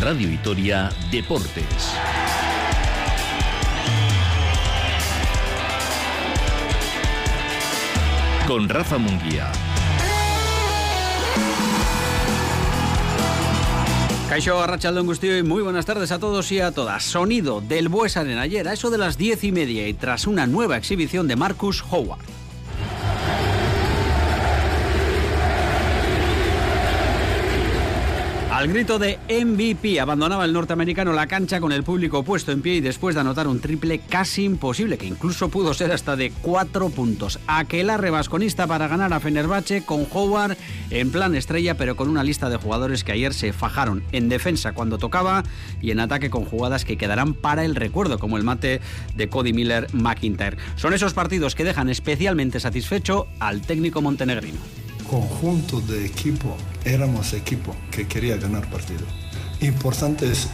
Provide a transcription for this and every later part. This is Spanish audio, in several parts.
Radio Vitoria Deportes. Con Rafa Munguía. Caixo Arrachaldón Gustío y muy buenas tardes a todos y a todas. Sonido del Bues Arena ayer a eso de las diez y media y tras una nueva exhibición de Marcus Howard. Al grito de MVP abandonaba el norteamericano la cancha con el público puesto en pie y después de anotar un triple casi imposible, que incluso pudo ser hasta de cuatro puntos. Aquelarre vasconista para ganar a Fenerbahce con Howard en plan estrella, pero con una lista de jugadores que ayer se fajaron en defensa cuando tocaba y en ataque con jugadas que quedarán para el recuerdo, como el mate de Cody Miller McIntyre. Son esos partidos que dejan especialmente satisfecho al técnico montenegrino conjunto de equipo, éramos equipo que quería ganar partido. Importante es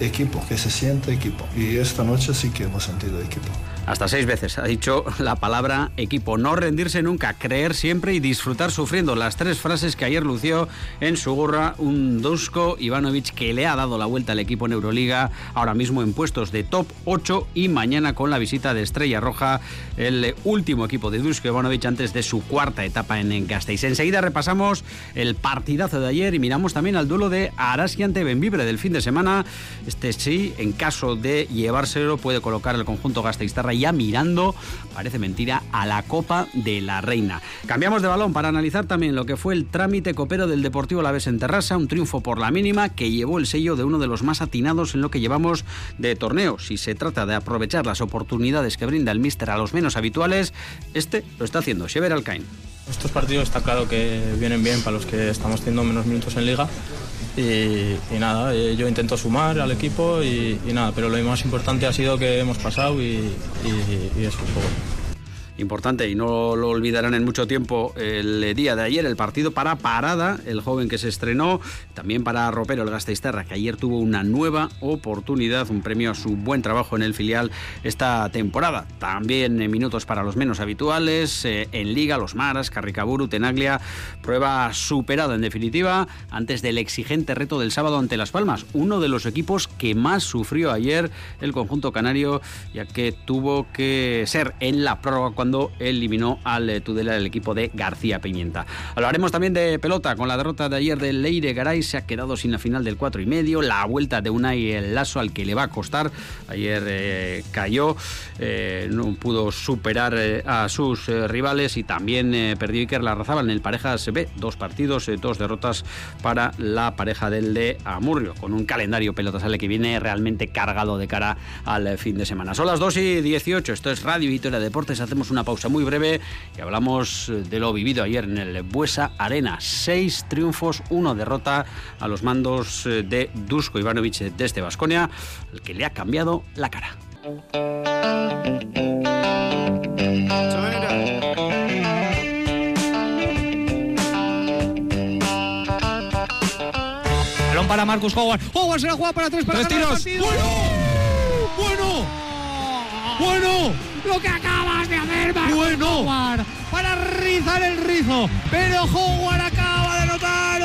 equipo, que se siente equipo. Y esta noche sí que hemos sentido equipo. Hasta seis veces ha dicho la palabra equipo. No rendirse nunca, creer siempre y disfrutar sufriendo. Las tres frases que ayer lució en su gorra un Dusko Ivanovic que le ha dado la vuelta al equipo en Euroliga, ahora mismo en puestos de top 8 y mañana con la visita de Estrella Roja, el último equipo de Dusko Ivanovic antes de su cuarta etapa en Gasteiz. Enseguida repasamos el partidazo de ayer y miramos también al duelo de Araski ante Benvibre del fin de semana. Este sí, en caso de llevárselo, puede colocar el conjunto Gasteiztarra ya mirando, parece mentira, a la Copa de la Reina. Cambiamos de balón para analizar también lo que fue el trámite copero del Deportivo La Vez en Terrassa, un triunfo por la mínima que llevó el sello de uno de los más atinados en lo que llevamos de torneo. Si se trata de aprovechar las oportunidades que brinda el míster a los menos habituales, este lo está haciendo, Shever Alcain. Estos partidos está claro que vienen bien para los que estamos teniendo menos minutos en liga y, nada, eh, yo intento sumar al equipo y, nada, pero lo más importante ha sido que hemos pasado y, y eso un poco importante y no lo olvidarán en mucho tiempo el día de ayer, el partido para Parada, el joven que se estrenó, también para Ropero, el Gasteisterra, que ayer tuvo una nueva oportunidad, un premio a su buen trabajo en el filial esta temporada. También minutos para los menos habituales, eh, en Liga, los Maras, Carricaburu, Tenaglia, prueba superada en definitiva antes del exigente reto del sábado ante Las Palmas, uno de los equipos que más sufrió ayer el conjunto canario, ya que tuvo que ser en la prórroga cuando eliminó al eh, Tudela del equipo de García Pimienta. Hablaremos también de pelota con la derrota de ayer del Leire Garay, se ha quedado sin la final del 4 y medio, la vuelta de Unai el Lazo al que le va a costar. Ayer eh, cayó, eh, no pudo superar a sus rivales y también perdió Iker Larrazábal en el parejas B, dos partidos, dos derrotas para la pareja del de Amurrio, con un calendario pelota sale que viene realmente cargado de cara al fin de semana. Son las 2 y 18, esto es Radio Victoria Deportes, hacemos una pausa muy breve y hablamos eh, de lo vivido ayer en el Buesa Arena. Seis triunfos, uno derrota a los mandos eh, de Dusko Ivanovic desde Basconia, el que le ha cambiado la cara. Balón para Marcus Howard. Howard se la juega para tres para tres tiros. Bueno, lo que acabas de hacer, bueno. para rizar el rizo. Pero Howard acaba de anotar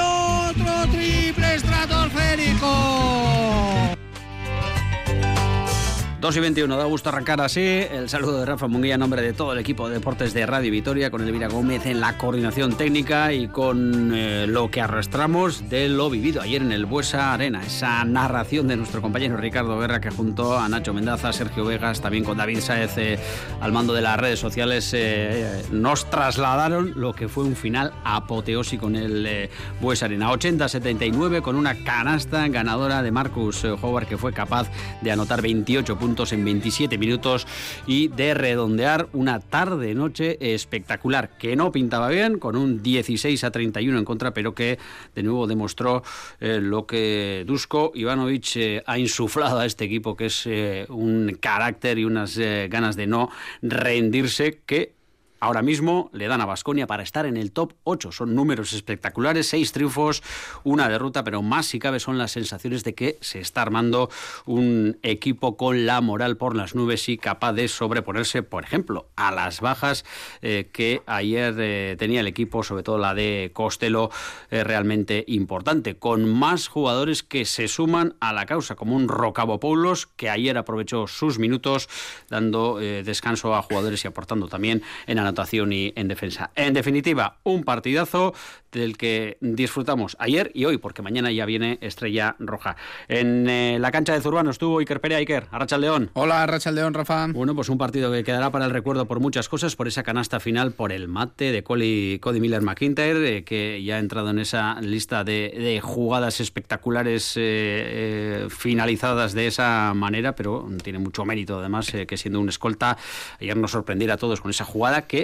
2 y 21, da gusto arrancar así. El saludo de Rafa Munguía en nombre de todo el equipo de deportes de Radio Vitoria, con Elvira Gómez en la coordinación técnica y con eh, lo que arrastramos de lo vivido ayer en el Buesa Arena. Esa narración de nuestro compañero Ricardo Guerra, que junto a Nacho Mendaza, Sergio Vegas, también con David Saez eh, al mando de las redes sociales, eh, nos trasladaron lo que fue un final apoteósico en el Buesa Arena. 80-79 con una canasta ganadora de Marcus Howard, que fue capaz de anotar 28 puntos en 27 minutos y de redondear una tarde-noche espectacular, que no pintaba bien, con un 16 a 31 en contra, pero que de nuevo demostró eh, lo que Dusko Ivanovic eh, ha insuflado a este equipo, que es eh, un carácter y unas ganas de no rendirse que ahora mismo le dan a Basconia para estar en el top 8. Son números espectaculares, seis triunfos, una derrota, pero más si cabe son las sensaciones de que se está armando un equipo con la moral por las nubes y capaz de sobreponerse, por ejemplo, a las bajas eh, que ayer eh, tenía el equipo, sobre todo la de Costello, eh, realmente importante, con más jugadores que se suman a la causa, como un Rocabopoulos, que ayer aprovechó sus minutos, dando descanso a jugadores y aportando también en anotación y en defensa. En definitiva, un partidazo del que disfrutamos ayer y hoy, porque mañana ya viene Estrella Roja. En eh, la cancha de Zurbano estuvo Iker Perea, Iker, Arracha León. Hola, Arracha León, Rafa. Bueno, pues un partido que quedará para el recuerdo por muchas cosas, por esa canasta final, por el mate de Cody, Miller McIntyre, eh, que ya ha entrado en esa lista de, jugadas espectaculares eh, finalizadas de esa manera, pero tiene mucho mérito además que siendo un escolta, ayer nos sorprendiera a todos con esa jugada que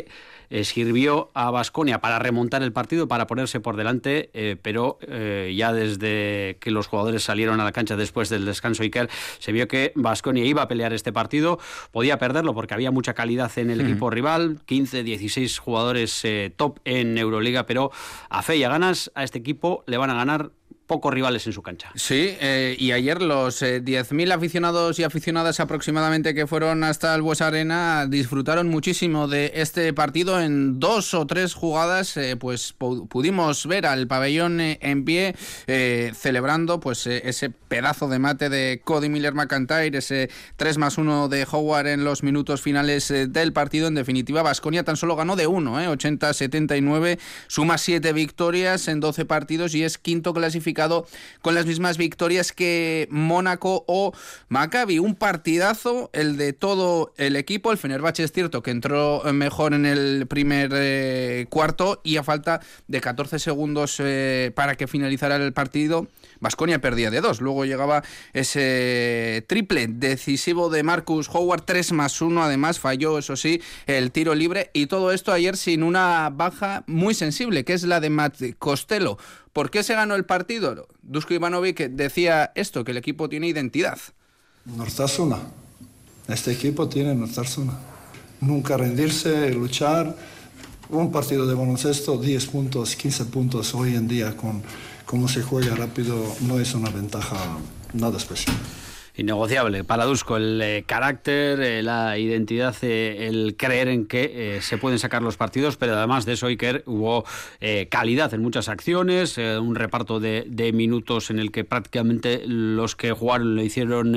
eh, sirvió a Basconia para remontar el partido, para ponerse por delante, eh, pero eh, ya desde que los jugadores salieron a la cancha después del descanso Iker, se vio que Basconia iba a pelear este partido, podía perderlo porque había mucha calidad en el equipo rival, 15, 16 jugadores top en Euroliga, pero a fe y a ganas a este equipo le van a ganar pocos rivales en su cancha. Sí, eh, y ayer los 10.000 eh, aficionados y aficionadas aproximadamente que fueron hasta el Bues Arena disfrutaron muchísimo de este partido. En dos o tres jugadas, eh, pues pudimos ver al pabellón en pie celebrando pues ese pedazo de mate de Cody Miller McIntyre, ese 3 más 1 de Howard en los minutos finales del partido. En definitiva, Vasconia tan solo ganó de uno, 80-79, suma 7 victorias en 12 partidos y es quinto clasificado con las mismas victorias que Mónaco o Maccabi. Un partidazo, el de todo el equipo. El Fenerbahce es cierto que entró mejor en el primer eh, cuarto y a falta de 14 segundos eh, para que finalizara el partido, Vasconia perdía de dos. Luego llegaba ese triple decisivo de Marcus Howard, 3 más 1. Además, falló, eso sí, el tiro libre. Y todo esto ayer sin una baja muy sensible, que es la de Matt Costello. ¿Por qué se ganó el partido? Dusko Ivanovic decía esto, que el equipo tiene identidad. Nortasuna. Este equipo tiene Nortasuna. Nunca rendirse, luchar. Un partido de baloncesto, 10 puntos, 15 puntos hoy en día con cómo se juega rápido, no es una ventaja nada especial innegociable para Dusko el eh, carácter, eh, la identidad, eh, el creer en que se pueden sacar los partidos, pero además de eso Iker hubo calidad en muchas acciones, un reparto de, minutos en el que prácticamente los que jugaron lo hicieron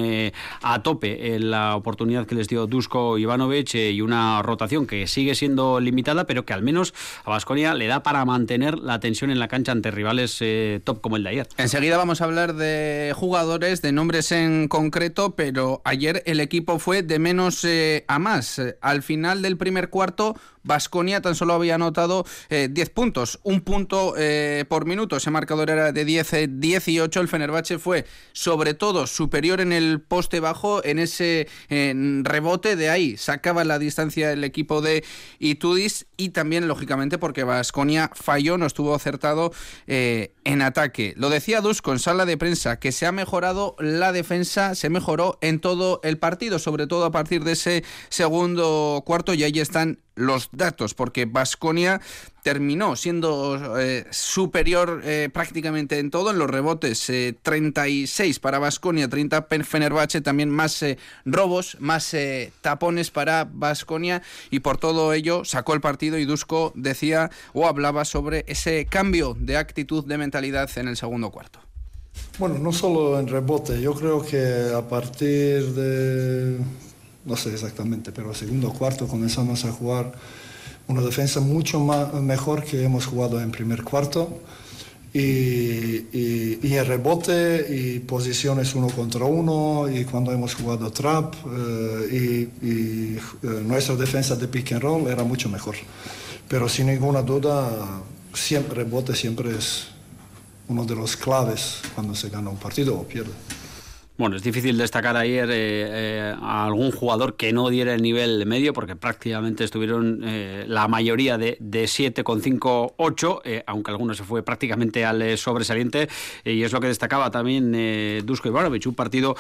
a tope en la oportunidad que les dio Dusko Ivanovic y una rotación que sigue siendo limitada, pero que al menos a Vasconia le da para mantener la tensión en la cancha ante rivales top como el de ayer. Enseguida vamos a hablar de jugadores, de nombres en concreto concreto, pero ayer el equipo fue de menos eh, a más. Al final del primer cuarto, Basconia tan solo había anotado 10 eh, puntos, un punto eh, por minuto. Ese marcador era de 10-18. El Fenerbahce fue sobre todo superior en el poste bajo, en ese rebote de ahí. Sacaba la distancia el equipo de Itudis y también, lógicamente, porque Basconia falló, no estuvo acertado en ataque. Lo decía Dusko en sala de prensa, que se ha mejorado la defensa se mejoró en todo el partido, sobre todo a partir de ese segundo cuarto, y ahí están los datos, porque Basconia terminó siendo eh, superior eh, prácticamente en todo, en los rebotes 36 eh, para Basconia, 30 Fenerbahce, también más robos, más tapones para Basconia y por todo ello sacó el partido y Dusko decía o hablaba sobre ese cambio de actitud, de mentalidad en el segundo cuarto. Bueno, no solo en rebote, yo creo que a partir de, no sé exactamente, pero segundo cuarto comenzamos a jugar una defensa mucho más, mejor que hemos jugado en primer cuarto. Y, en rebote y posiciones uno contra uno y cuando hemos jugado trap eh, y, eh, nuestra defensa de pick and roll era mucho mejor. Pero sin ninguna duda, siempre rebote siempre es uno de los claves cuando se gana un partido o pierde. Bueno, es difícil destacar ayer eh, eh, a algún jugador que no diera el nivel medio, porque prácticamente estuvieron eh, la mayoría de, de 7,5, 8, aunque alguno se fue prácticamente al sobresaliente, y es lo que destacaba también Dusko Ivanovic, un partido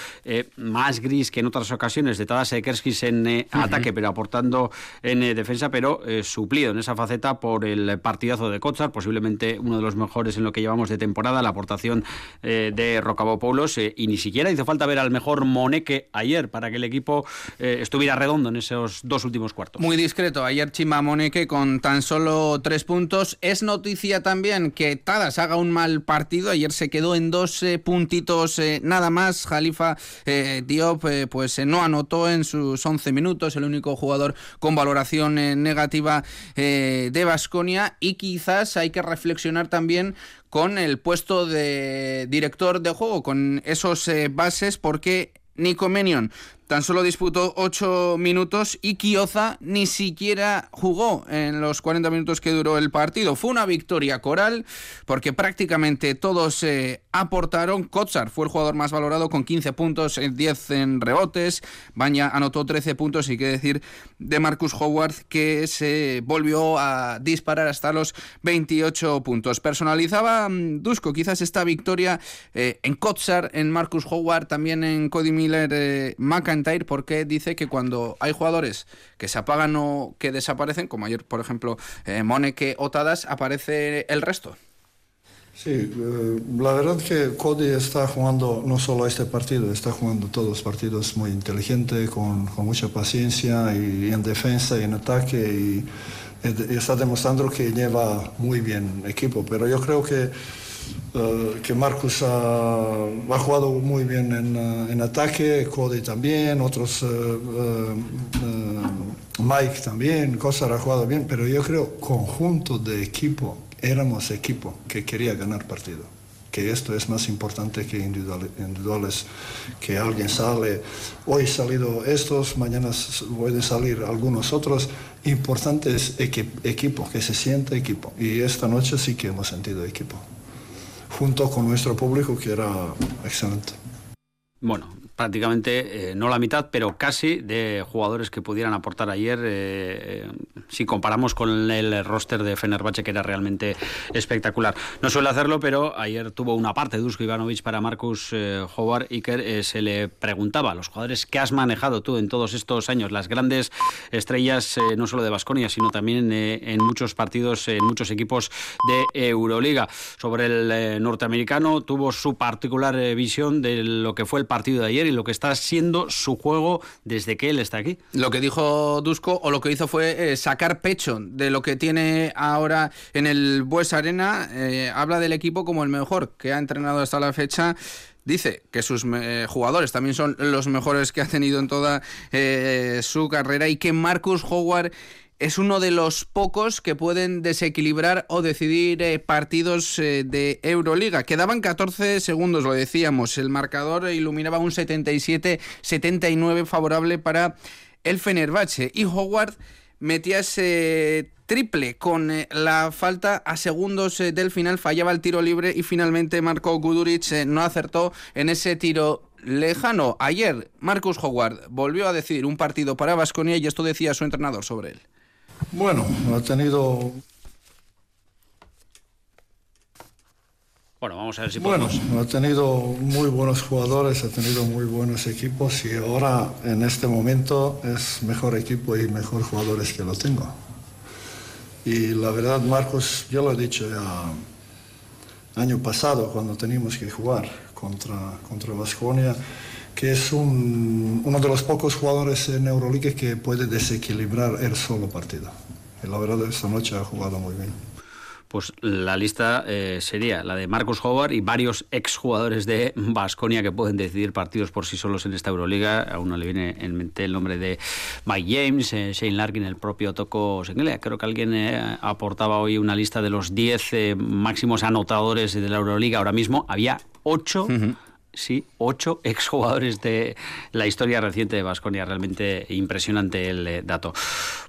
más gris que en otras ocasiones de Tadas Kerskis en ataque, pero aportando en defensa, pero suplido en esa faceta por el partidazo de Kotsar, posiblemente uno de los mejores en lo que llevamos de temporada, la aportación de Rocabopoulos, y ni siquiera hizo falta ver al mejor Moneque ayer para que el equipo eh, estuviera redondo en esos dos últimos cuartos. Muy discreto. Ayer Chima Moneque con tan solo tres puntos. Es noticia también que Tadas haga un mal partido. Ayer se quedó en dos eh, puntitos eh, nada más. Jalifa Diop pues no anotó en sus 11 minutos. El único jugador con valoración negativa de Basconia. Y quizás hay que reflexionar también con el puesto de director de juego, con esos eh, bases, porque Nico Menion tan solo disputó 8 minutos y Kioza ni siquiera jugó en los 40 minutos que duró el partido. Fue una victoria coral porque prácticamente todos se aportaron. Kotsar fue el jugador más valorado con 15 puntos, 10 en rebotes. Baña anotó 13 puntos y qué decir de Marcus Howard que se volvió a disparar hasta los 28 puntos. Personalizaba mm, Dusko quizás esta victoria eh, en Kotsar, en Marcus Howard, también en Cody Miller, eh, porque dice que cuando hay jugadores que se apagan o que desaparecen, como ayer, por ejemplo, eh, Moneke o Tadas, aparece el resto. Sí, eh, la verdad que Cody está jugando no solo este partido, está jugando todos los partidos muy inteligente, con, con mucha paciencia y, en defensa y en ataque y, y, está demostrando que lleva muy bien equipo. Pero yo creo que eh, que Marcus ha, jugado muy bien en, en, ataque, Cody también, otros, eh, eh, Mike también, Cosar ha jugado bien, pero yo creo conjunto de equipo, éramos equipo que quería ganar partido que esto es más importante que individuales, que alguien sale, hoy salido estos, mañana pueden salir algunos otros, importante es equipo, que se sienta equipo. Y esta noche sí que hemos sentido equipo junto con nuestro público, que era excelente. Bueno, prácticamente eh, no la mitad, pero casi de jugadores que pudieran aportar ayer, eh, si comparamos con el roster de Fenerbahce, que era realmente espectacular. No suele hacerlo, pero ayer tuvo una parte Dusko Ivanovic para Marcus eh, Howard Iker. se le preguntaba a los jugadores que has manejado tú en todos estos años, las grandes estrellas, no solo de Basconia, sino también en muchos partidos, en muchos equipos de Euroliga. Sobre el norteamericano, tuvo su particular visión de lo que fue el partido de ayer y lo que está siendo su juego desde que él está aquí. Lo que dijo Dusko o lo que hizo fue eh, sacar pecho de lo que tiene ahora en el Bues Arena. Eh, habla del equipo como el mejor que ha entrenado hasta la fecha. Dice que sus eh, jugadores también son los mejores que ha tenido en toda su carrera y que Marcus Howard es uno de los pocos que pueden desequilibrar o decidir eh, partidos eh, de Euroliga. Quedaban 14 segundos, lo decíamos. El marcador iluminaba un 77-79 favorable para el Fenerbahce. Y Howard metía ese triple con eh, la falta a segundos del final, fallaba el tiro libre y finalmente Marco Guduric no acertó en ese tiro lejano. Ayer Marcus Howard volvió a decidir un partido para Vasconia y esto decía su entrenador sobre él. Bueno, ha tenido Bueno, vamos a ver si Bueno, ha tenido muy buenos jugadores, ha tenido muy buenos equipos y ahora en este momento es mejor equipo y mejor jugadores que lo tengo. Y la verdad, Marcos, yo lo he dicho ya año pasado cuando teníamos que jugar contra, contra Vasconia que es uno de los pocos jugadores en Euroliga que puede desequilibrar el solo partido. Y la verdad, esta noche ha jugado muy bien. Pues la lista eh, sería la de Marcus Howard y varios exjugadores de Basconia que pueden decidir partidos por sí solos en esta Euroliga. A uno le viene en mente el nombre de Mike James, eh, Shane Larkin, el propio Toko Sengelia. Creo que alguien eh, aportaba hoy una lista de los 10 máximos anotadores de la Euroliga. Ahora mismo había 8 sí, ocho exjugadores de la historia reciente de Basconia. Realmente impresionante el eh, dato.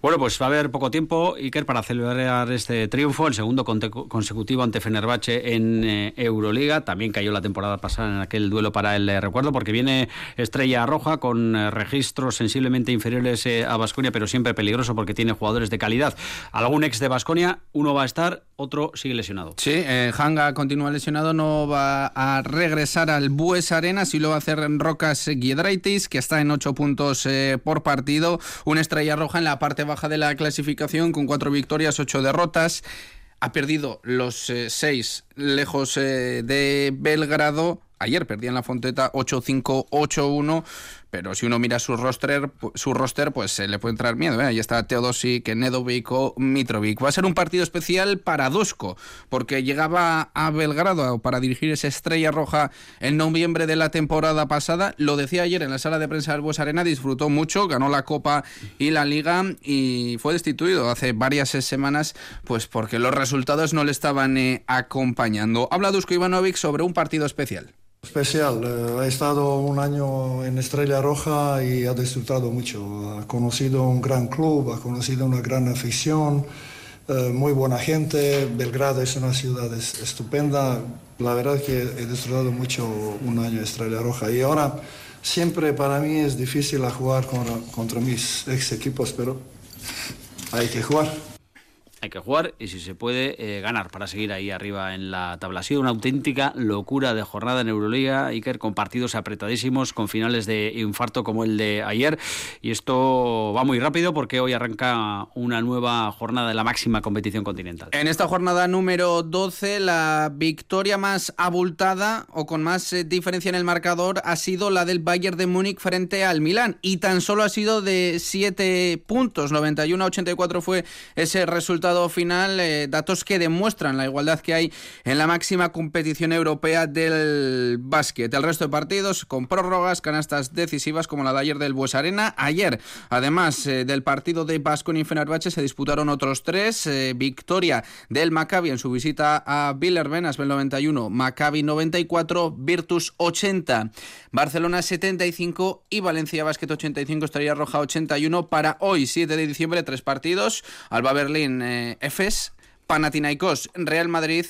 Bueno, pues va a haber poco tiempo, Iker, para celebrar este triunfo, el segundo consecutivo ante Fenerbahce en eh, Euroliga. También cayó la temporada pasada en aquel duelo para el eh, recuerdo, porque viene Estrella Roja con registros sensiblemente inferiores a Basconia, pero siempre peligroso porque tiene jugadores de calidad. Algún ex de Basconia, uno va a estar, otro sigue lesionado. Sí, Hanga continúa lesionado, no va a regresar al buen Bues Arena, si lo va a hacer Rocas Giedraitis, que está en 8 puntos eh, por partido. Una estrella roja en la parte baja de la clasificación con 4 victorias, 8 derrotas. Ha perdido los 6 eh, lejos eh, de Belgrado. Ayer perdía en la Fonteta 8-5, 8-1 pero si uno mira su roster, su roster pues se le puede entrar miedo. ¿eh? Ahí está Teodosic, Nedovic o Mitrovic. Va a ser un partido especial para Dusko, porque llegaba a Belgrado para dirigir esa estrella roja en noviembre de la temporada pasada. Lo decía ayer en la sala de prensa del Bues Arena, disfrutó mucho, ganó la Copa y la Liga y fue destituido hace varias semanas pues porque los resultados no le estaban eh, acompañando. Habla Dusko Ivanovic sobre un partido especial. Especial, eh, ha estado un año en Estrella Roja y ha disfrutado mucho. Ha conocido un gran club, ha conocido una gran afición, eh, muy buena gente. Belgrado es una ciudad estupenda. La verdad que he disfrutado mucho un año en Estrella Roja. Y ahora siempre para mí es difícil jugar contra, contra mis ex equipos, pero hay que jugar hay que jugar y si se puede eh, ganar para seguir ahí arriba en la tabla. Ha sido una auténtica locura de jornada en Euroliga, Iker, con partidos apretadísimos, con finales de infarto como el de ayer. Y esto va muy rápido porque hoy arranca una nueva jornada de la máxima competición continental. En esta jornada número 12, la victoria más abultada o con más eh, diferencia en el marcador ha sido la del Bayern de Múnich frente al Milán. Y tan solo ha sido de 7 puntos, 91-84 fue ese resultado final, eh, datos que demuestran la igualdad que hay en la máxima competición europea del básquet. El resto de partidos con prórrogas, canastas decisivas como la de ayer del Bues Arena. Ayer, además eh, del partido de Bascon y Fenerbahce, se disputaron otros tres. Eh, victoria del Maccabi en su visita a Villerben, Asbel 91, Maccabi 94, Virtus 80, Barcelona 75 y Valencia Basket 85, Estrella Roja 81 para hoy, 7 de diciembre, tres partidos. Alba Berlín Efes, Panathinaikos, Real Madrid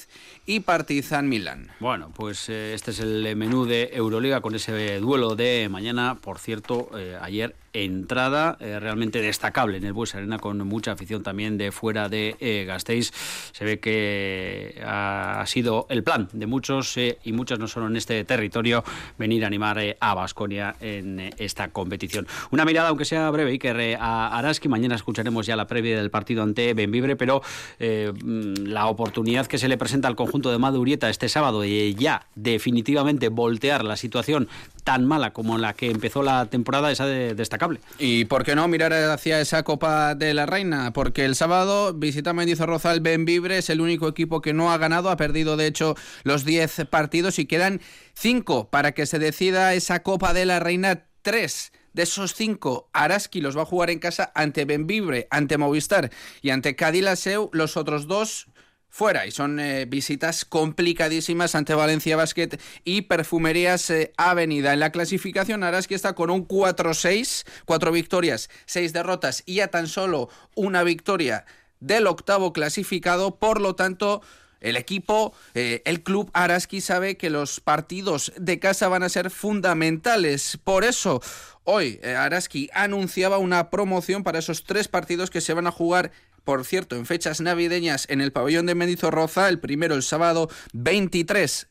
y Partizan Milán. Bueno, pues eh, este es el menú de Euroliga con ese duelo de mañana. Por cierto, eh, ayer entrada eh, realmente destacable en el Bues Arena con mucha afición también de fuera de eh, Gasteiz. Se ve que ha sido el plan de muchos eh, y muchas no solo en este territorio venir a animar a Basconia en esta competición. Una mirada, aunque sea breve, Iker, a Araski. Mañana escucharemos ya la previa del partido ante Benvibre, pero mm, la oportunidad que se le presenta al conjunto de Madurieta este sábado de ya definitivamente voltear la situación tan mala como la que empezó la temporada es destacable. ¿Y por qué no mirar hacia esa Copa de la Reina? Porque el sábado visita Mendizorroza el Benvibre, es el único equipo que no ha ganado, ha perdido de hecho los 10 partidos y quedan 5 para que se decida esa Copa de la Reina 3 de esos cinco, Araski los va a jugar en casa ante Benvibre, ante Movistar y ante Cadilaseu. Los otros dos fuera y son eh, visitas complicadísimas ante Valencia Basket y Perfumerías eh, Avenida. En la clasificación Araski está con un 4-6, cuatro victorias, seis derrotas y a tan solo una victoria del octavo clasificado, por lo tanto... El equipo, eh, el club Araski sabe que los partidos de casa van a ser fundamentales. Por eso, hoy Araski anunciaba una promoción para esos tres partidos que se van a jugar por cierto, en fechas navideñas en el pabellón de Mendizorroza, el primero el sábado 23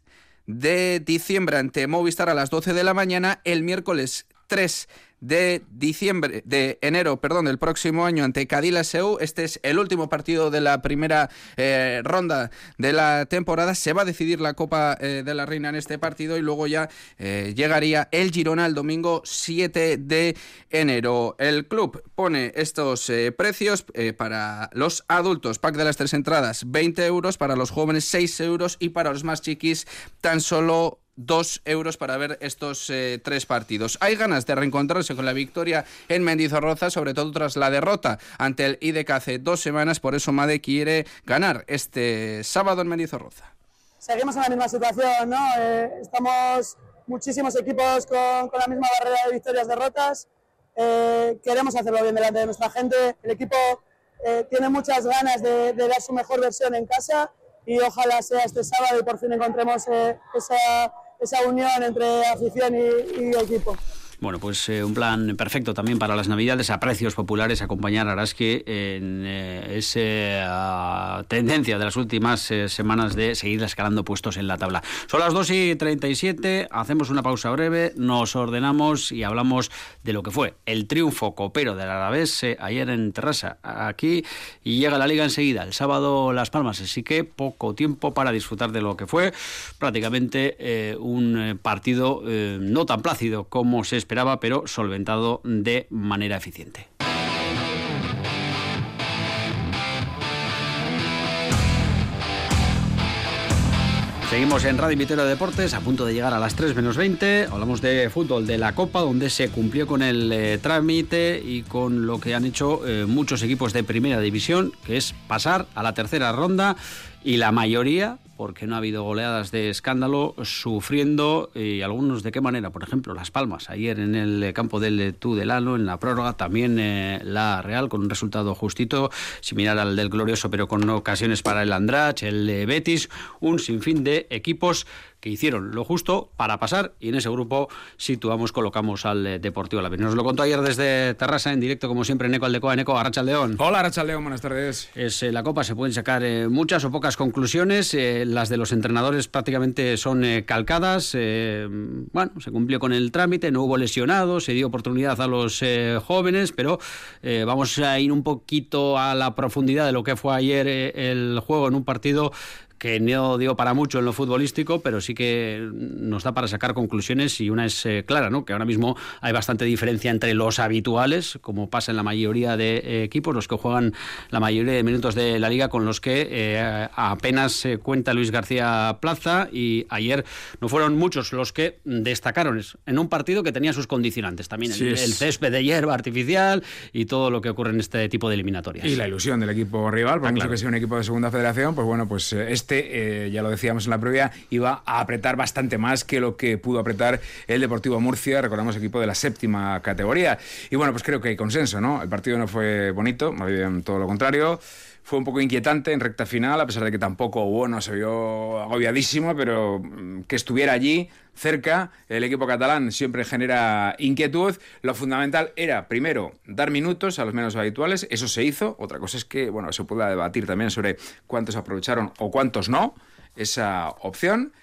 de diciembre ante Movistar a las 12 de la mañana, el miércoles 3 de diciembre, de enero, perdón, del próximo año ante Seu. Este es el último partido de la primera eh, ronda de la temporada. Se va a decidir la Copa eh, de la Reina en este partido y luego ya eh, llegaría el Girona el domingo 7 de enero. El club pone estos precios para los adultos, pack de las tres entradas, 20 euros, para los jóvenes 6 euros y para los más chiquis tan solo dos euros para ver estos eh, tres partidos. Hay ganas de reencontrarse con la victoria en Mendizorroza, sobre todo tras la derrota ante el IDK hace dos semanas, por eso Made quiere ganar este sábado en Mendizorroza. Seguimos en la misma situación, ¿no? Eh, estamos muchísimos equipos con, la misma barrera de victorias-derrotas. Eh, queremos hacerlo bien delante de nuestra gente. El equipo tiene muchas ganas de, de, dar su mejor versión en casa y ojalá sea este sábado y por fin encontremos esa, esa, unión entre afición y, y equipo. Bueno, pues eh, un plan perfecto también para las Navidades, a precios populares, acompañar a Araski en eh, esa uh, tendencia de las últimas eh, semanas de seguir escalando puestos en la tabla. Son las 2 y 37, hacemos una pausa breve, nos ordenamos y hablamos de lo que fue el triunfo copero del Alavés ayer en Terrassa, aquí, y llega la liga enseguida, el sábado Las Palmas, así que poco tiempo para disfrutar de lo que fue prácticamente eh, un partido eh, no tan plácido como se esperaba, pero solventado de manera eficiente. Seguimos en Radio Vitero Deportes, a punto de llegar a las 3 menos 20. Hablamos de fútbol de la Copa, donde se cumplió con el eh, trámite y con lo que han hecho eh, muchos equipos de primera división, que es pasar a la tercera ronda y la mayoría, porque no ha habido goleadas de escándalo, sufriendo, y algunos de qué manera, por ejemplo, Las Palmas, ayer en el campo del Tudelano, en la prórroga, también eh, la Real, con un resultado justito, similar al del Glorioso, pero con ocasiones para el Andrach, el Betis, un sinfín de equipos que hicieron lo justo para pasar y en ese grupo situamos, colocamos al eh, Deportivo La Nos lo contó ayer desde Terrassa en directo, como siempre, Neco Aldecoa, Neco Arrachaldeón. Hola Arrachaldeón, buenas tardes. Es eh, la Copa, se pueden sacar eh, muchas o pocas conclusiones, eh, las de los entrenadores prácticamente son calcadas, bueno, se cumplió con el trámite, no hubo lesionados, se dio oportunidad a los jóvenes, pero vamos a ir un poquito a la profundidad de lo que fue ayer el juego en un partido que no dio para mucho en lo futbolístico, pero sí que nos da para sacar conclusiones y una es eh, clara, ¿no? que ahora mismo hay bastante diferencia entre los habituales, como pasa en la mayoría de eh, equipos, los que juegan la mayoría de minutos de la liga, con los que eh, apenas se cuenta Luis García Plaza y ayer no fueron muchos los que destacaron en un partido que tenía sus condicionantes, también sí el, el, césped de hierba artificial y todo lo que ocurre en este tipo de eliminatorias. Y la ilusión del equipo rival, por ah, mucho claro. que sea un equipo de segunda federación, pues bueno, pues este eh, ya lo decíamos en la previa, iba a apretar bastante más que lo que pudo apretar el Deportivo Murcia, recordamos equipo de la séptima categoría. Y bueno, pues creo que hay consenso, ¿no? El partido no fue bonito, más bien todo lo contrario fue un poco inquietante en recta final, a pesar de que tampoco, bueno, se vio agobiadísimo, pero que estuviera allí, cerca, el equipo catalán siempre genera inquietud. Lo fundamental era, primero, dar minutos a los menos habituales, eso se hizo. Otra cosa es que, bueno, se pueda debatir también sobre cuántos aprovecharon o cuántos no esa opción.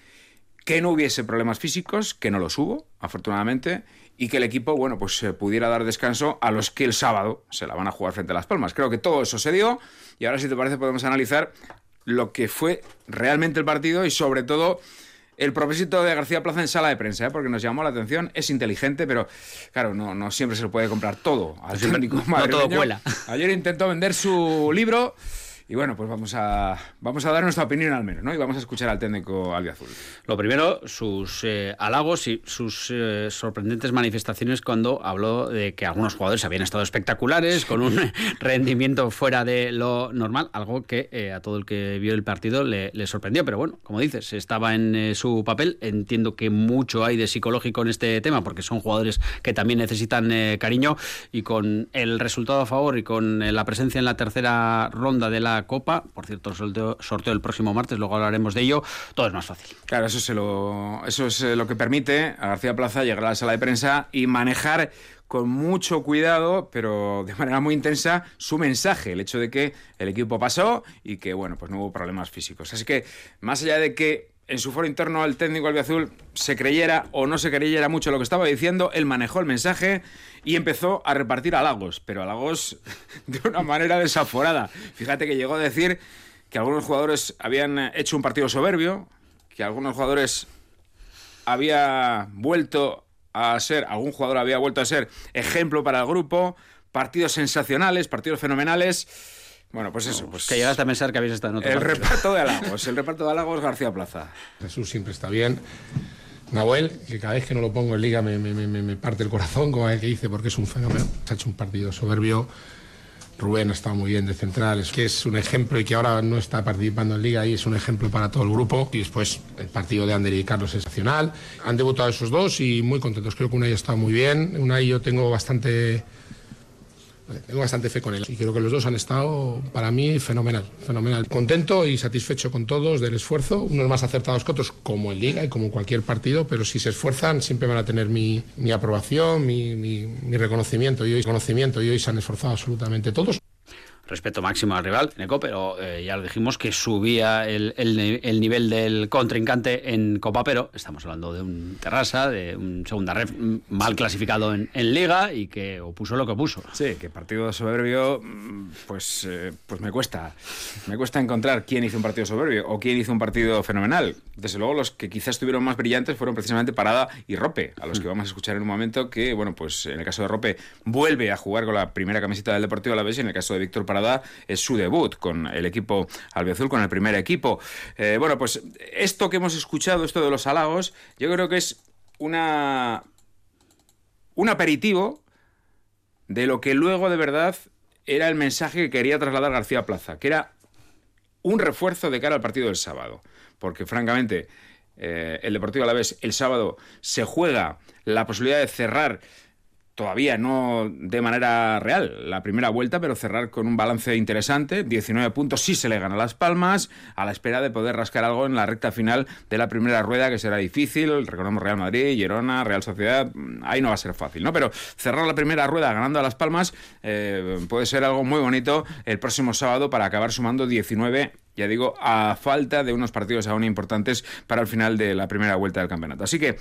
Que no hubiese problemas físicos, que no los hubo, afortunadamente, y que el equipo, bueno, pues eh, pudiera dar descanso a los que el sábado se la van a jugar frente a Las Palmas. Creo que todo eso se dio y ahora, si te parece, podemos analizar lo que fue realmente el partido y sobre todo el propósito de García Plaza en sala de prensa, ¿eh? porque nos llamó la atención, es inteligente, pero claro, no, no siempre se lo puede comprar todo al técnico no todo cuela. Ayer intentó vender su libro y bueno, pues vamos a, vamos a dar nuestra opinión al menos, ¿no? Y vamos a escuchar al técnico albiazul. Lo primero, sus eh, halagos y sus eh, sorprendentes manifestaciones cuando habló de que algunos jugadores habían estado espectaculares, con un rendimiento fuera de lo normal, algo que eh, a todo el que vio el partido le, le, sorprendió. Pero bueno, como dices, estaba en eh, su papel. Entiendo que mucho hay de psicológico en este tema, porque son jugadores que también necesitan eh, cariño. Y con el resultado a favor y con la presencia en la tercera ronda de la Copa, por cierto, sorteo, sorteo el próximo martes, luego hablaremos de ello, todo es más fácil. Claro, eso, se lo, eso es lo que permite a García Plaza llegar a la sala de prensa y manejar con mucho cuidado, pero de manera muy intensa, su mensaje, el hecho de que el equipo pasó y que, bueno, pues no hubo problemas físicos. Así que, más allá de que en su foro interno el técnico albiazul se creyera o no se creyera mucho lo que estaba diciendo, él manejó el mensaje y empezó a repartir halagos, pero halagos de una manera desaforada. Fíjate que llegó a decir que algunos jugadores habían hecho un partido soberbio, que algunos jugadores había vuelto a ser, algún jugador había vuelto a ser ejemplo para el grupo, partidos sensacionales, partidos fenomenales. Bueno, pues eso. Pues que llegaste a pensar que habéis estado en otro El partido. reparto de halagos, el reparto de halagos García Plaza. Jesús siempre está bien. Nahuel, que cada vez que no lo pongo en liga me, me, me, me parte el corazón, como el que dice, porque es un fenómeno. Se ha hecho un partido soberbio, Rubén ha estado muy bien de central, es que es un ejemplo y que ahora no está participando en Liga y es un ejemplo para todo el grupo. Y después el partido de Ander y Carlos es excepcional. Han debutado esos dos y muy contentos. Creo que Unai ha estado muy bien. Unai yo tengo bastante tengo bastante fe con él y creo que los dos han estado para mí fenomenal, fenomenal. Contento y satisfecho con todos del esfuerzo, unos más acertados que otros, como en Liga y como en cualquier partido, pero si se esfuerzan siempre van a tener mi, mi aprobación, mi, mi, mi reconocimiento y hoy, reconocimiento y hoy se han esforzado absolutamente todos respeto máximo al rival, Neco, pero eh, ya lo dijimos que subía el, el, nivel del contrincante en Copa, pero estamos hablando de un Terrassa, de un segunda ref mal clasificado en, en, Liga y que opuso lo que opuso. Sí, que partido soberbio, pues, eh, pues me cuesta. Me cuesta encontrar quién hizo un partido soberbio o quién hizo un partido fenomenal. Desde luego, los que quizás estuvieron más brillantes fueron precisamente Parada y Rope, a los que mm. vamos a escuchar en un momento que, bueno, pues en el caso de Rope vuelve a jugar con la primera camiseta del Deportivo a la vez y en el caso de Víctor Parada es su debut con el equipo albiazul, con el primer equipo. Eh, bueno, pues esto que hemos escuchado, esto de los halagos, yo creo que es una un aperitivo de lo que luego de verdad era el mensaje que quería trasladar García Plaza, que era un refuerzo de cara al partido del sábado. Porque francamente, eh, el Deportivo Alavés el sábado se juega la posibilidad de cerrar todavía no de manera real la primera vuelta, pero cerrar con un balance interesante, 19 puntos sí se le gana Las Palmas, a la espera de poder rascar algo en la recta final de la primera rueda, que será difícil, recordamos Real Madrid, Girona, Real Sociedad, ahí no va a ser fácil, ¿no? Pero cerrar la primera rueda ganando a Las Palmas eh, puede ser algo muy bonito el próximo sábado para acabar sumando 19 ya digo, a falta de unos partidos aún importantes para el final de la primera vuelta del campeonato. Así que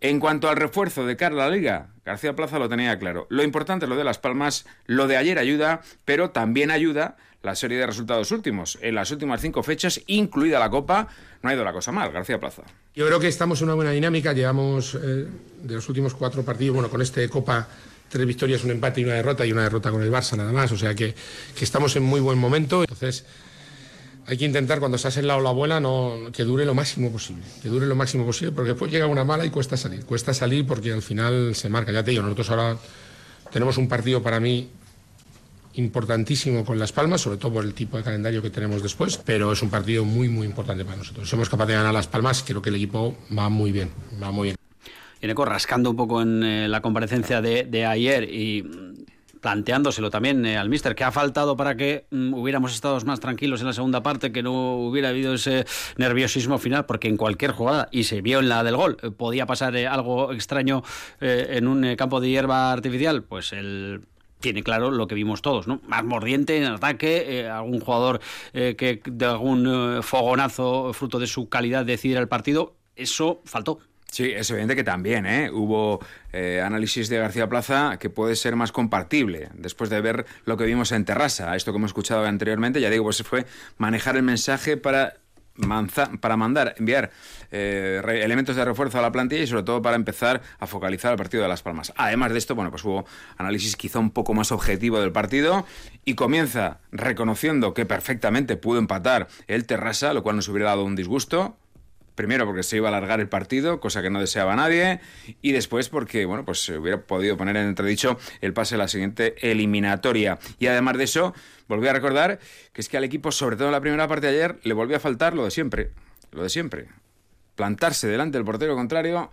en cuanto al refuerzo de cara a la liga, García Plaza lo tenía claro. Lo importante es lo de Las Palmas, lo de ayer ayuda, pero también ayuda la serie de resultados últimos. En las últimas cinco fechas, incluida la Copa, no ha ido la cosa mal. García Plaza. Yo creo que estamos en una buena dinámica. Llevamos eh, de los últimos cuatro partidos, bueno, con este Copa, tres victorias, un empate y una derrota, y una derrota con el Barça nada más. O sea que, que estamos en muy buen momento. Entonces hay que intentar cuando estás en la ola buena no, que dure lo máximo posible, que dure lo máximo posible, porque después llega una mala y cuesta salir, cuesta salir porque al final se marca, ya te digo, nosotros ahora tenemos un partido para mí importantísimo con Las Palmas, sobre todo por el tipo de calendario que tenemos después, pero es un partido muy, muy importante para nosotros. Somos capaces de ganar Las Palmas, creo que el equipo va muy bien, va muy bien. Y rascando un poco en eh, la comparecencia de, de ayer y planteándoselo también eh, al míster, que ha faltado para que mm, hubiéramos estado más tranquilos en la segunda parte, que no hubiera habido ese nerviosismo final, porque en cualquier jugada, y se vio en la del gol, eh, podía pasar eh, algo extraño en un campo de hierba artificial, pues el tiene claro lo que vimos todos, ¿no? Más mordiente en ataque, algún jugador que de algún fogonazo fruto de su calidad decide el partido, eso faltó. Sí, es evidente que también ¿eh? hubo eh, análisis de García Plaza que puede ser más compartible después de ver lo que vimos en Terrassa. Esto que hemos escuchado anteriormente, ya digo, pues fue manejar el mensaje para para mandar, enviar eh, elementos de refuerzo a la plantilla y sobre todo para empezar a focalizar el partido de Las Palmas. Además de esto, bueno, pues hubo análisis quizá un poco más objetivo del partido y comienza reconociendo que perfectamente pudo empatar el Terrassa, lo cual nos hubiera dado un disgusto, Primero porque se iba a alargar el partido, cosa que no deseaba nadie, y después porque, bueno, pues se hubiera podido poner en entredicho el pase a la siguiente eliminatoria. Y además de eso, volví a recordar que es que al equipo, sobre todo en la primera parte de ayer, le volvió a faltar lo de siempre, lo de siempre. Plantarse delante del portero contrario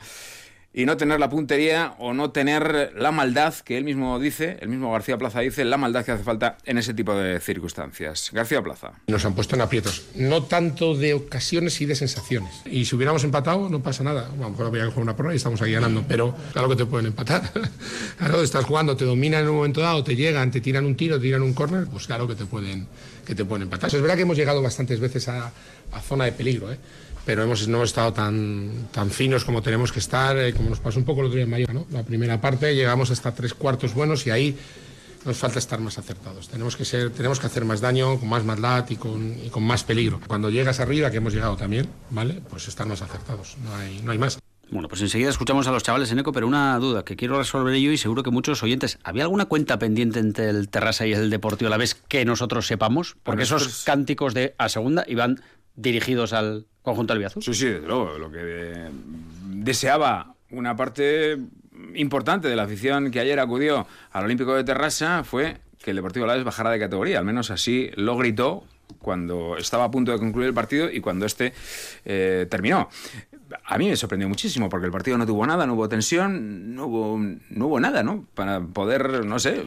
y no tener la puntería o no tener la maldad que él mismo dice, el mismo García Plaza dice, la maldad que hace falta en ese tipo de circunstancias. García Plaza. Nos han puesto en aprietos, no tanto de ocasiones y de sensaciones. Y si hubiéramos empatado, no pasa nada. A lo mejor habría que jugar una prueba y estamos aquí ganando, pero claro que te pueden empatar. claro, estás jugando, te dominan en un momento dado, te llegan, te tiran un tiro, te tiran un córner, pues claro que te pueden, que te pueden empatar. es verdad que hemos llegado bastantes veces a, a zona de peligro, ¿eh? Pero hemos, no hemos estado tan, tan finos como tenemos que estar, eh, como nos pasó un poco el otro día en Mallorca. ¿no? La primera parte llegamos hasta tres cuartos buenos y ahí nos falta estar más acertados. Tenemos que, ser, tenemos que hacer más daño, con más maldad y con, y con más peligro. Cuando llegas arriba, que hemos llegado también, ¿vale? pues estar más acertados, no hay, no hay más. Bueno, pues enseguida escuchamos a los chavales en eco, pero una duda que quiero resolver yo y seguro que muchos oyentes. ¿Había alguna cuenta pendiente entre el Terrassa y el Deportivo a la vez que nosotros sepamos? Porque esos cánticos de a segunda iban dirigidos al conjunto albiazul. Sí, sí, desde luego. Lo que deseaba una parte importante de la afición que ayer acudió al Olímpico de Terrassa fue que el Deportivo Alavés bajara de categoría. Al menos así lo gritó cuando estaba a punto de concluir el partido y cuando este eh, terminó a mí me sorprendió muchísimo porque el partido no tuvo nada, no hubo tensión, no hubo, nada, ¿no? Para poder, no sé,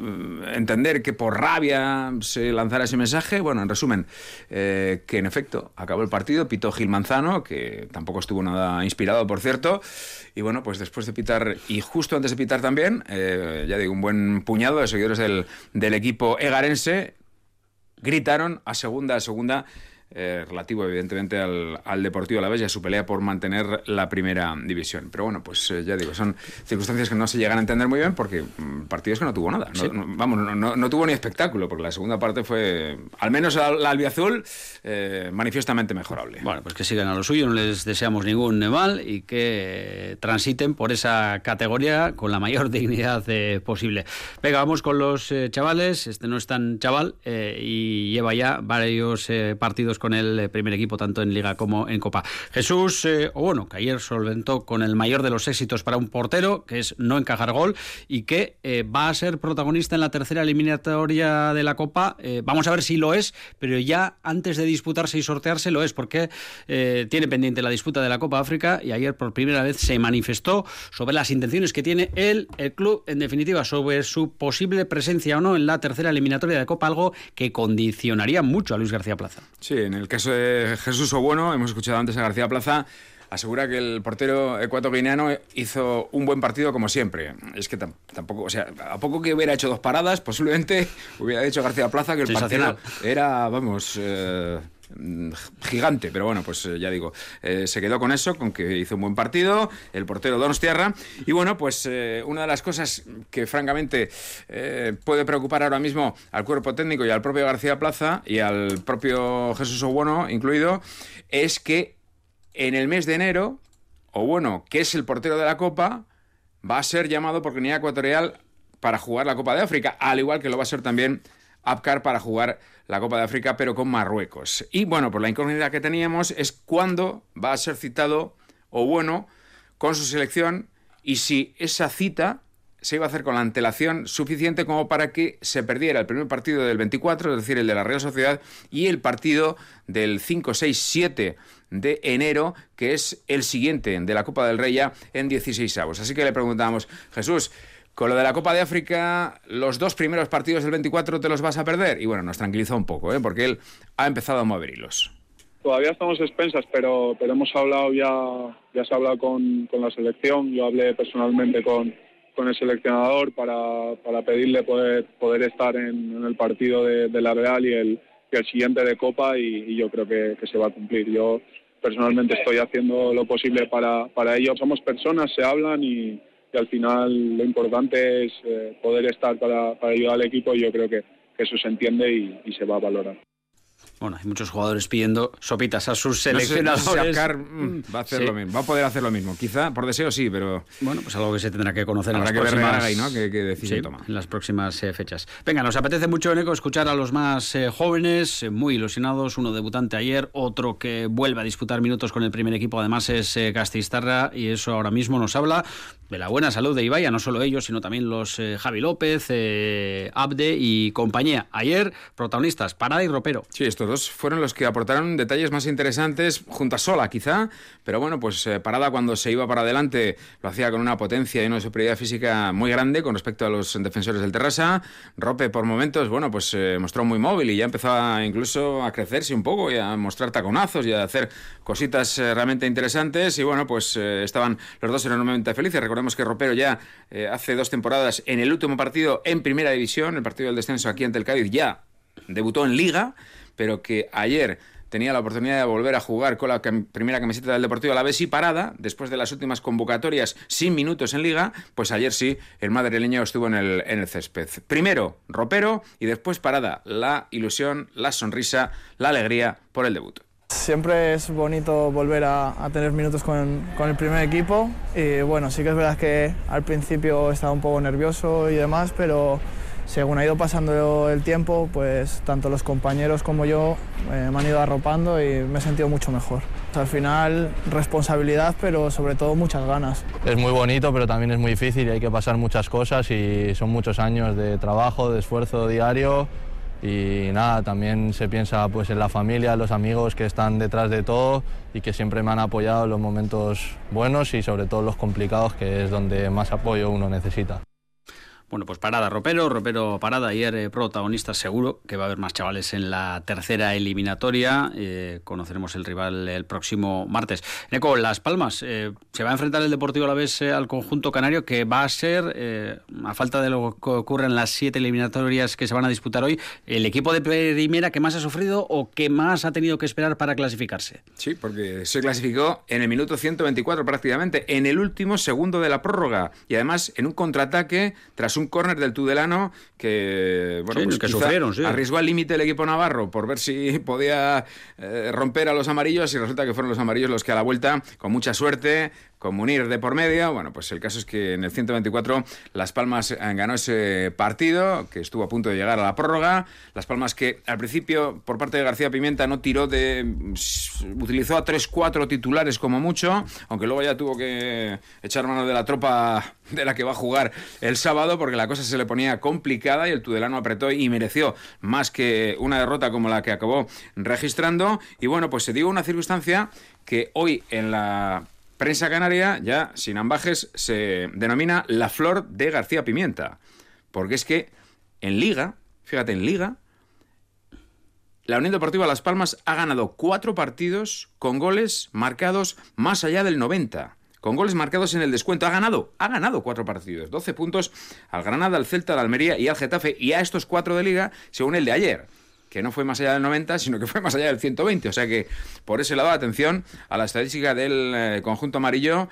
entender que por rabia se lanzara ese mensaje. Bueno, en resumen, eh, que en efecto acabó el partido, pitó Gil Manzano, que tampoco estuvo nada inspirado, por cierto. Y bueno, pues después de pitar, y justo antes de pitar también, eh, ya digo, un buen puñado de seguidores del, del equipo egarense gritaron a segunda, a segunda eh, relativo evidentemente al, al Deportivo vez y a su pelea por mantener la primera división. Pero bueno, pues eh, ya digo, son circunstancias que no se llegan a entender muy bien porque mm, partidos que no tuvo nada. vamos, no, no, tuvo ni espectáculo, porque la segunda parte fue, al menos la albiazul, eh, manifiestamente mejorable. Bueno, pues que sigan a lo suyo, no les deseamos ningún mal y que transiten por esa categoría con la mayor dignidad posible. Venga, vamos con los chavales. Este no es tan chaval y lleva ya varios partidos con el eh, primer equipo, tanto en Liga como en Copa. Jesús, eh, o bueno, que ayer solventó con el mayor de los éxitos para un portero, que es no encajar gol, y que eh, va a ser protagonista en la tercera eliminatoria de la Copa. vamos a ver si lo es, pero ya antes de disputarse y sortearse lo es, porque tiene pendiente la disputa de la Copa África y ayer por primera vez se manifestó sobre las intenciones que tiene él, el club, en definitiva, sobre su posible presencia o no en la tercera eliminatoria de Copa, algo que condicionaría mucho a Luis García Plaza. Sí, en el caso de Jesús Obueno, hemos escuchado antes a García Plaza, asegura que el portero ecuatoriano hizo un buen partido como siempre. Es que tampoco, o sea, a poco que hubiera hecho dos paradas, posiblemente hubiera dicho García Plaza que el partido era, vamos... Eh, gigante, pero bueno, pues eh, ya digo, eh, se quedó con eso, con que hizo un buen partido, el portero Donostiarra, y bueno, pues una de las cosas que francamente puede preocupar ahora mismo al cuerpo técnico y al propio García Plaza y al propio Jesús Obueno incluido, es que en el mes de enero, o bueno, que es el portero de la Copa, va a ser llamado por Guinea Ecuatorial para jugar la Copa de África, al igual que lo va a ser también Apcar para jugar la Copa de África, pero con Marruecos. Y bueno, pues la incógnita que teníamos es cuándo va a ser citado, o bueno, con su selección, y si esa cita se iba a hacer con la antelación suficiente como para que se perdiera el primer partido del 24, es decir, el de la Real Sociedad, y el partido del 5, 6, 7 de enero, que es el siguiente de la Copa del Rey ya en 16 avos. Así que le preguntábamos, Jesús, con lo de la Copa de África, los dos primeros partidos del 24 te los vas a perder. Y bueno, nos tranquilizó un poco, ¿eh? porque él ha empezado a mover hilos. Todavía estamos expensas, pero, pero hemos hablado ya, ya se ha hablado con, con la selección. Yo hablé personalmente con, con el seleccionador para, para pedirle poder, poder estar en, el partido de, la Real y el, el siguiente de Copa y, yo creo que, se va a cumplir. Yo personalmente estoy haciendo lo posible para, para ello. Somos personas, se hablan y, al final lo importante es eh, poder estar para, para, ayudar al equipo y yo creo que, eso se entiende y se va a valorar. Bueno, hay muchos jugadores pidiendo sopitas a sus seleccionadores. Mm, va a hacer lo mismo, va a poder hacer lo mismo. Quizá por deseo sí, pero bueno, pues algo que se tendrá que conocer en las que próximas ahí, ¿no? Que, toma. en las próximas eh, fechas. Venga, nos apetece mucho Eco escuchar a los más eh, jóvenes, eh, muy ilusionados, uno debutante ayer, otro que vuelve a disputar minutos con el primer equipo, además es Castistarra y eso ahora mismo nos habla de la buena salud de Ibaya, no solo ellos, sino también los Javi López, Abde y compañía. Ayer protagonistas, Parada y Ropero. Sí, esto dos fueron los que aportaron detalles más interesantes, junto a Sola quizá, pero bueno, pues eh, Parada cuando se iba para adelante lo hacía con una potencia y una superioridad física muy grande con respecto a los defensores del Terrassa. Rope por momentos, bueno, pues se eh, mostró muy móvil y ya empezaba incluso a crecerse un poco y a mostrar taconazos y a hacer cositas eh, realmente interesantes y bueno, pues estaban los dos enormemente felices. Recordemos que Ropero ya hace dos temporadas en el último partido en Primera División, el partido del descenso aquí ante el Cádiz, ya debutó en Liga pero que ayer tenía la oportunidad de volver a jugar con la primera camiseta del Deportivo a la vez y parada, después de las últimas convocatorias sin minutos en liga, pues ayer sí, el madrileño estuvo en el, en el césped. Primero, ropero y después parada, la ilusión, la sonrisa, la alegría por el debut. Siempre es bonito volver a, tener minutos con, el primer equipo y bueno, sí que es verdad que al principio estaba un poco nervioso y demás, pero según ha ido pasando el tiempo, pues tanto los compañeros como yo eh, me han ido arropando y me he sentido mucho mejor. Al final, responsabilidad, pero sobre todo muchas ganas. Es muy bonito, pero también es muy difícil y hay que pasar muchas cosas y son muchos años de trabajo, de esfuerzo diario y nada, también se piensa pues en la familia, los amigos que están detrás de todo y que siempre me han apoyado en los momentos buenos y sobre todo los complicados, que es donde más apoyo uno necesita. Bueno, pues parada Ropero, Ropero parada, ayer eh, protagonista seguro, que va a haber más chavales en la tercera eliminatoria, eh, conoceremos el rival el próximo martes. Neco, Las Palmas, eh, se va a enfrentar el Deportivo a la vez al conjunto canario, que va a ser, a falta de lo que ocurre en las siete eliminatorias que se van a disputar hoy, el equipo de primera que más ha sufrido o que más ha tenido que esperar para clasificarse. Sí, porque se clasificó en el minuto 124 prácticamente, en el último segundo de la prórroga, y además en un contraataque tras un córner del Tudelano que, bueno, pues que sufrieron, arriesgó al límite el equipo navarro por ver si podía eh, romper a los amarillos y resulta que fueron los amarillos los que a la vuelta, con mucha suerte, con Munir de por medio. Bueno, pues el caso es que en el 124 Las Palmas eh, ganó ese partido, que estuvo a punto de llegar a la prórroga. Las Palmas que al principio, por parte de García Pimienta, no tiró de. utilizó a 3-4 titulares como mucho, aunque luego ya tuvo que echar mano de la tropa de la que va a jugar el sábado, porque la cosa se le ponía complicada y el Tudelano apretó y mereció más que una derrota como la que acabó registrando. Y bueno, pues se dio una circunstancia que hoy en la Prensa Canaria, ya sin ambajes, se denomina la flor de García Pimienta. Porque es que en Liga, fíjate, en Liga, la Unión Deportiva Las Palmas ha ganado cuatro partidos con goles marcados más allá del 90. Con goles marcados en el descuento. Ha ganado, ha ganado cuatro partidos. 12 puntos al Granada, al Celta, al Almería y al Getafe. Y a estos cuatro de Liga, según el de ayer que no fue más allá del 90, sino que fue más allá del 120. O sea que por ese lado, atención a la estadística del eh, conjunto amarillo,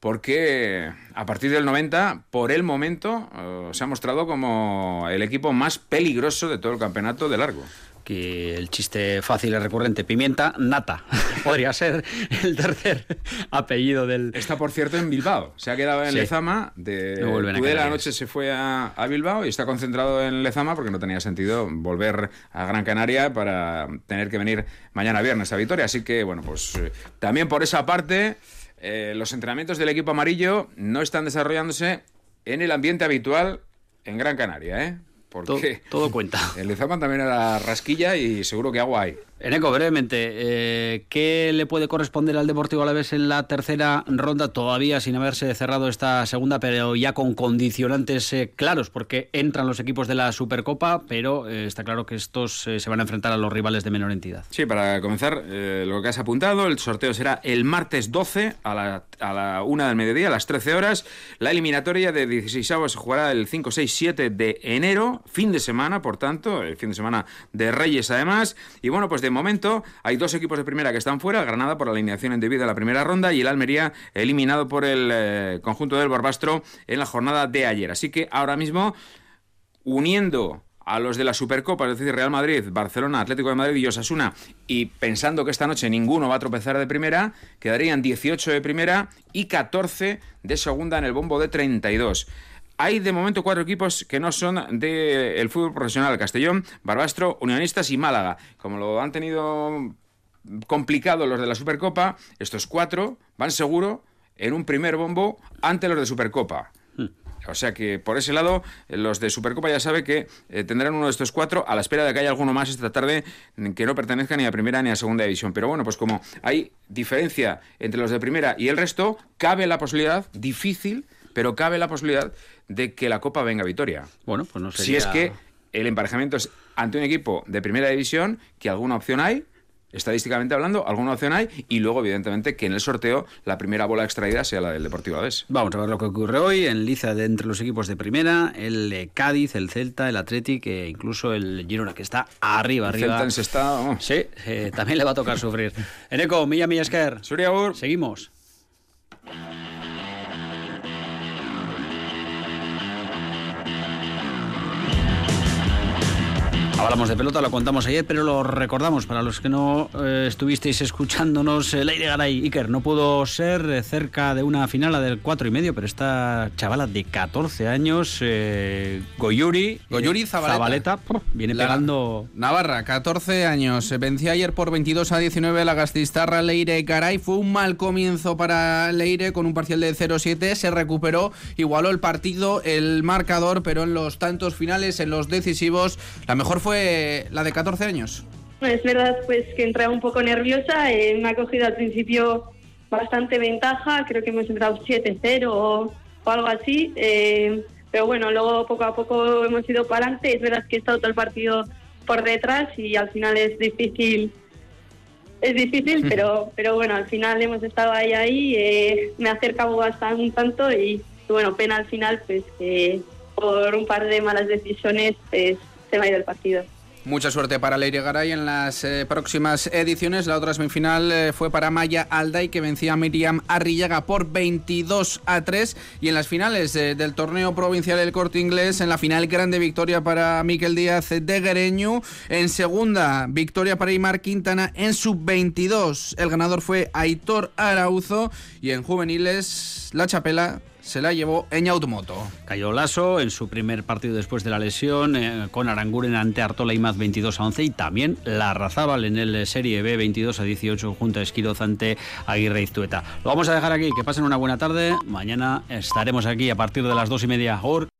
porque a partir del 90, por el momento, eh, se ha mostrado como el equipo más peligroso de todo el campeonato de largo que el chiste fácil y recurrente, pimienta nata, podría ser el tercer apellido del... Está, por cierto, en Bilbao. Se ha quedado en Lezama. De de la noche se fue a, Bilbao y está concentrado en Lezama porque no tenía sentido volver a Gran Canaria para tener que venir mañana viernes a Vitoria. Así que, bueno, pues eh, también por esa parte, eh, los entrenamientos del equipo amarillo no están desarrollándose en el ambiente habitual en Gran Canaria, ¿eh? Porque todo, cuenta. El Lezama también era rasquilla y seguro que agua hay. Eneco, brevemente, eh, ¿qué le puede corresponder al Deportivo Alavés en la tercera ronda? Todavía sin haberse cerrado esta segunda, pero ya con condicionantes eh, claros, porque entran los equipos de la Supercopa, pero eh, está claro que estos se van a enfrentar a los rivales de menor entidad. Sí, para comenzar, lo que has apuntado, el sorteo será el martes 12 a la, a la 1 del mediodía, a las 13 horas. La eliminatoria de 16 se jugará el 5, 6, 7 de enero, fin de semana, por tanto, el fin de semana de Reyes además. Y bueno, pues de momento hay dos equipos de primera que están fuera, Granada por alineación indebida en la primera ronda y el Almería eliminado por el eh, conjunto del Barbastro en la jornada de ayer. Así que ahora mismo, uniendo a los de la Supercopa, es decir, Real Madrid, Barcelona, Atlético de Madrid y Osasuna, y pensando que esta noche ninguno va a tropezar de primera, quedarían 18 de primera y 14 de segunda en el bombo de 32. Hay de momento cuatro equipos que no son del fútbol profesional, Castellón, Barbastro, Unionistas y Málaga. Como lo han tenido complicado los de la Supercopa, estos cuatro van seguro en un primer bombo ante los de Supercopa. O sea que por ese lado, los de Supercopa ya sabe que eh, tendrán uno de estos cuatro a la espera de que haya alguno más esta tarde que no pertenezca ni a primera ni a segunda división. Pero bueno, pues como hay diferencia entre los de primera y el resto, cabe la posibilidad, difícil, pero cabe la posibilidad de que la Copa venga a Vitoria. Bueno, pues no sé. Si es que el emparejamiento es ante un equipo de primera división, que alguna opción hay, estadísticamente hablando, alguna opción hay, y luego, evidentemente, que en el sorteo la primera bola extraída sea la del Deportivo Aves. Vamos a ver lo que ocurre hoy en Liza de entre los equipos de primera, el Cádiz, el Celta, el Athletic e incluso el Girona, que está arriba, arriba. El Celta en Sí, eh, también le va a tocar sufrir. Eneco, Milla Millasker. Seguimos. Hablamos de pelota, lo contamos ayer, pero lo recordamos para los que no eh, estuvisteis escuchándonos. Eh, Leire Garay Iker no pudo ser eh, cerca de una final, la del 4 y medio, pero esta chavala de 14 años, eh, Goyuri, Goyuri Zabaleta, viene La- pegando. Navarra, 14 años. Se venció ayer por 22 a 19 la gastistarra Leire Garay. Fue un mal comienzo para Leire con un parcial de 0-7. Se recuperó, igualó el partido, el marcador, pero en los tantos finales, en los decisivos, la mejor fue la de 14 años. Es verdad pues que entré un poco nerviosa, eh, me ha cogido al principio bastante ventaja, creo que hemos entrado 7-0 o, o algo así, eh, pero bueno, luego poco a poco hemos ido para adelante, es verdad que he estado todo el partido por detrás y al final es difícil, es difícil, pero, pero bueno, al final hemos estado ahí, ahí, eh, me ha acercado bastante un tanto y bueno, pena al final pues que por un par de malas decisiones pues, se me ha ido el partido. Mucha suerte para Leire Garay en las eh, próximas ediciones. La otra semifinal eh, fue para Maya Alday, que vencía a Miriam Arrillaga por 22 a 3. Y en las finales eh, del torneo provincial del Corte Inglés, en la final grande victoria para Miquel Díaz de Guereñu. En segunda, victoria para Imar Quintana en sub-22. El ganador fue Aitor Arauzo. Y en juveniles, la chapela se la llevó Eñaut Moto. Cayó Lasso en su primer partido después de la lesión, eh, con Aranguren ante Artola y Maz 22 a 11 y también la Razábal en el Serie B 22 a 18 junto a Esquiroz ante Aguirre Iztueta. Lo vamos a dejar aquí, que pasen una buena tarde. Mañana estaremos aquí a partir de las dos y media.